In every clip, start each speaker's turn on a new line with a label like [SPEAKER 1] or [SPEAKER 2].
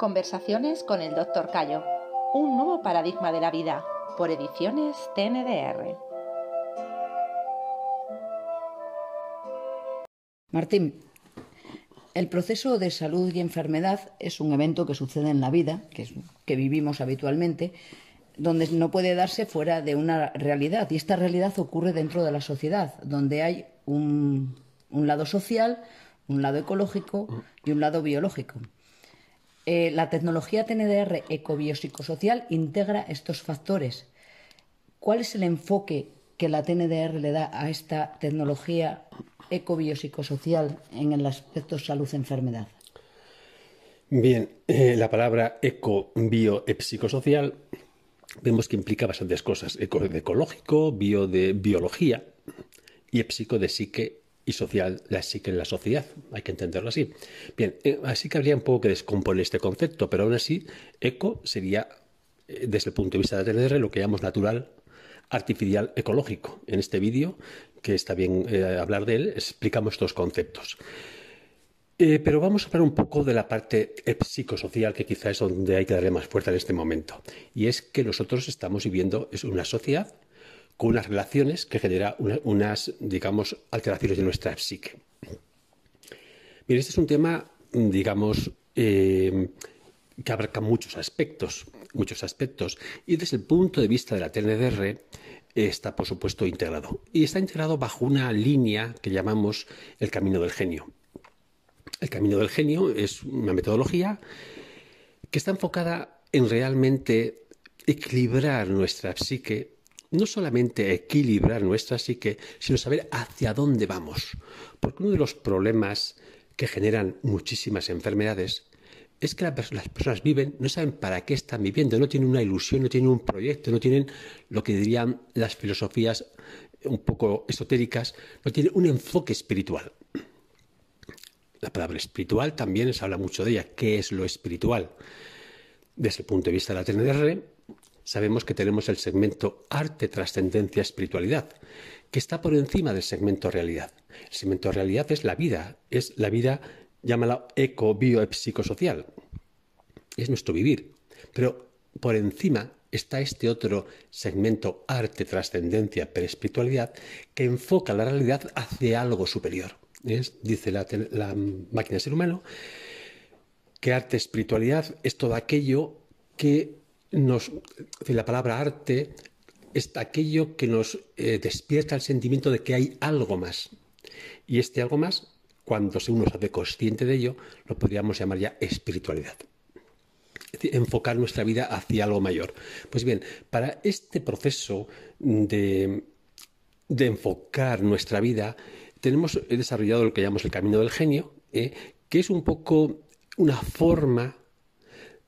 [SPEAKER 1] Conversaciones con el Dr. Cayo. Un nuevo paradigma de la vida. Por ediciones TNDR.
[SPEAKER 2] Martín, el proceso de salud y enfermedad es un evento que sucede en la vida, que, es, que vivimos habitualmente, donde no puede darse fuera de una realidad. Y esta realidad ocurre dentro de la sociedad, donde hay un, un lado social, un lado ecológico y un lado biológico. Eh, la tecnología TNDR ecobiopsicosocial integra estos factores. ¿Cuál es el enfoque que la TNDR le da a esta tecnología ecobiopsicosocial en el aspecto salud-enfermedad?
[SPEAKER 3] Bien, eh, la palabra eco, bio, psicosocial vemos que implica bastantes cosas. Eco de ecológico, bio de biología y psico de psique y social, la psique en la sociedad. Hay que entenderlo así. Bien, eh, así que habría un poco que descomponer este concepto, pero aún así, eco sería, eh, desde el punto de vista de TNR, lo que llamamos natural, artificial, ecológico. En este vídeo, que está bien eh, hablar de él, explicamos estos conceptos. pero vamos a hablar un poco de la parte psicosocial, que quizás es donde hay que darle más fuerza en este momento. Y es que nosotros estamos viviendo es una sociedad con unas relaciones que genera unas, digamos, alteraciones de nuestra psique. Bien, este es un tema, digamos, eh, que abarca muchos aspectos, muchos aspectos, y desde el punto de vista de la TNDR está, por supuesto, integrado. Y está integrado bajo una línea que llamamos el camino del genio. El camino del genio es una metodología que está enfocada en realmente equilibrar nuestra psique no solamente equilibrar nuestra psique, sino saber hacia dónde vamos. Porque uno de los problemas que generan muchísimas enfermedades es que las personas viven, no saben para qué están viviendo, no tienen una ilusión, no tienen un proyecto, no tienen lo que dirían las filosofías un poco esotéricas, no tienen un enfoque espiritual. La palabra espiritual también se habla mucho de ella. ¿Qué es lo espiritual? Desde el punto de vista de la TNR, sabemos que tenemos el segmento arte, trascendencia, espiritualidad, que está por encima del segmento realidad. El segmento realidad es la vida, es la vida, llámala eco, bio, psicosocial. Es nuestro vivir. Pero por encima está este otro segmento arte, trascendencia, espiritualidad, que enfoca la realidad hacia algo superior. Dice la, máquina ser humano que arte, espiritualidad es todo aquello que nos, la palabra arte es aquello que nos eh, despierta el sentimiento de que hay algo más. Y este algo más, cuando uno se hace consciente de ello, lo podríamos llamar ya espiritualidad. Es decir, enfocar nuestra vida hacia algo mayor. Pues bien, para este proceso de, de enfocar nuestra vida, tenemos desarrollado lo que llamamos el camino del genio, eh, que es un poco una forma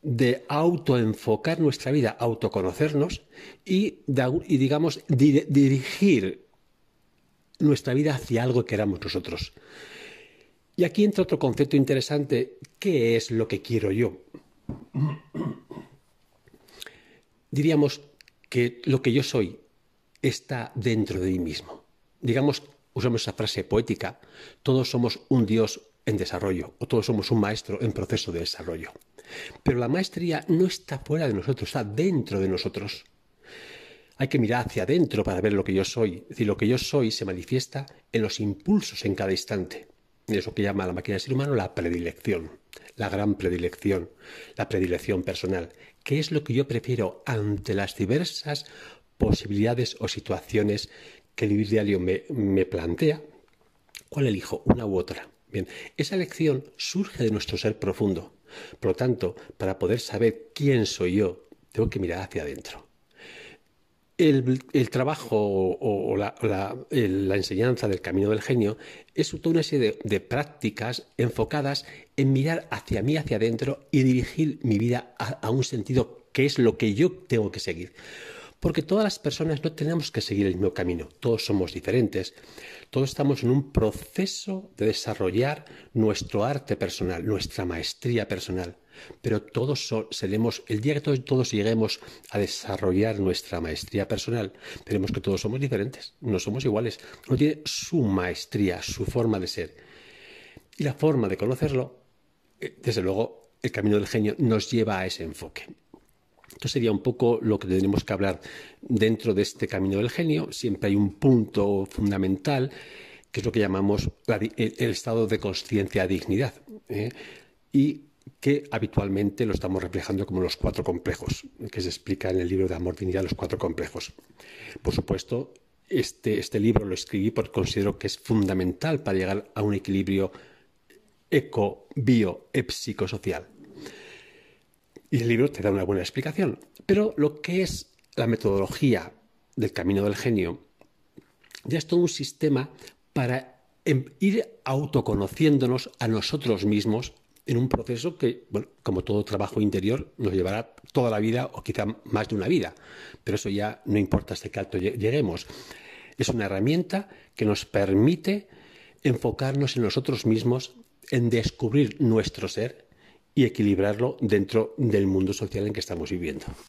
[SPEAKER 3] de autoenfocar nuestra vida, autoconocernos y, y digamos, dirigir nuestra vida hacia algo que queramos nosotros. Y aquí entra otro concepto interesante, ¿qué es lo que quiero yo? Diríamos que lo que yo soy está dentro de mí mismo. Digamos, usamos esa frase poética, todos somos un Dios en desarrollo o todos somos un maestro en proceso de desarrollo. Pero la maestría no está fuera de nosotros, está dentro de nosotros. Hay que mirar hacia adentro para ver lo que yo soy. Es decir, lo que yo soy se manifiesta en los impulsos en cada instante. Es lo que llama la máquina del ser humano la predilección, la gran predilección, la predilección personal. ¿Qué es lo que yo prefiero ante las diversas posibilidades o situaciones que el vivir diario me, me plantea? ¿Cuál elijo? Una u otra. Bien, esa elección surge de nuestro ser profundo. Por lo tanto, para poder saber quién soy yo, tengo que mirar hacia adentro. El, trabajo o, la, enseñanza del camino del genio es toda una serie de, prácticas enfocadas en mirar hacia mí, hacia adentro y dirigir mi vida a un sentido que es lo que yo tengo que seguir. Porque todas las personas no tenemos que seguir el mismo camino, todos somos diferentes, todos estamos en un proceso de desarrollar nuestro arte personal, nuestra maestría personal, pero todos seremos, el día que todos, lleguemos a desarrollar nuestra maestría personal, veremos que todos somos diferentes, no somos iguales, uno tiene su maestría, su forma de ser. Y la forma de conocerlo, eh, desde luego, el camino del genio nos lleva a ese enfoque. Esto sería un poco lo que tenemos que hablar dentro de este camino del genio. Siempre hay un punto fundamental que es lo que llamamos el, estado de conciencia dignidad. ¿eh? Y que habitualmente lo estamos reflejando como los cuatro complejos, que se explica en el libro de Amor Dignidad, los cuatro complejos. Por supuesto, este, este libro lo escribí porque considero que es fundamental para llegar a un equilibrio eco, bio, e psicosocial. Y el libro te da una buena explicación. Pero lo que es la metodología del camino del genio ya es todo un sistema para em, ir autoconociéndonos a nosotros mismos en un proceso que, bueno, como todo trabajo interior, nos llevará toda la vida o quizá más de una vida. Pero eso ya no importa hasta qué alto lleguemos. Es una herramienta que nos permite enfocarnos en nosotros mismos, en descubrir nuestro ser y equilibrarlo dentro del mundo social en que estamos viviendo.